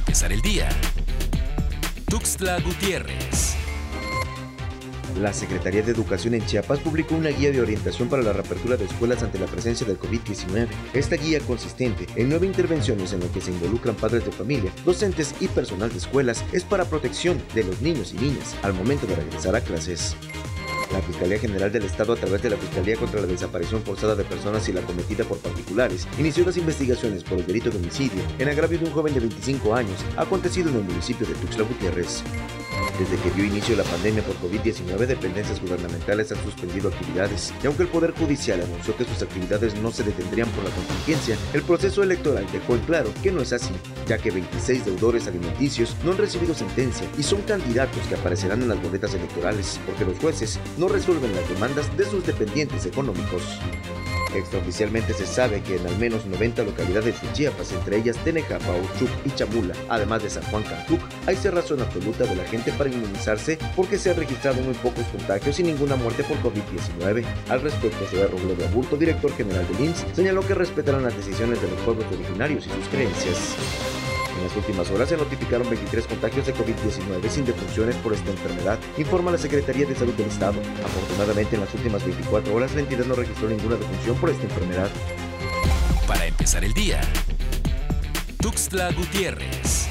empezar el día. Tuxtla Gutiérrez. La Secretaría de Educación en Chiapas publicó una guía de orientación para la reapertura de escuelas ante la presencia del COVID-19. Esta guía consistente en nueve intervenciones en las que se involucran padres de familia, docentes y personal de escuelas es para protección de los niños y niñas al momento de regresar a clases. La Fiscalía General del Estado, a través de la Fiscalía contra la Desaparición Forzada de Personas y la Cometida por Particulares, inició las investigaciones por el delito de homicidio en agravio de un joven de 25 años, acontecido en el municipio de Tuxtla Gutiérrez. Desde que dio inicio la pandemia por COVID-19, dependencias gubernamentales han suspendido actividades, y aunque el Poder Judicial anunció que sus actividades no se detendrían por la contingencia, el proceso electoral dejó en claro que no es así, ya que 26 deudores alimenticios no han recibido sentencia y son candidatos que aparecerán en las boletas electorales, porque los jueces no resuelven las demandas de sus dependientes económicos. Extraoficialmente se sabe que en al menos 90 localidades de Chiapas, entre ellas Tenejapa, Ochuc y Chamula, además de San Juan Cantuc, hay cerrazón absoluta de la gente para inmunizarse porque se han registrado muy pocos contagios y ninguna muerte por COVID-19. Al respecto, José Robledo Aburto, director general del INSS, señaló que respetarán las decisiones de los pueblos originarios y sus creencias. En las últimas horas se notificaron 23 contagios de COVID-19 sin defunciones por esta enfermedad, informa la Secretaría de Salud del Estado. Afortunadamente, en las últimas 24 horas la entidad no registró ninguna defunción por esta enfermedad. Para empezar el día. Tuxtla Gutiérrez.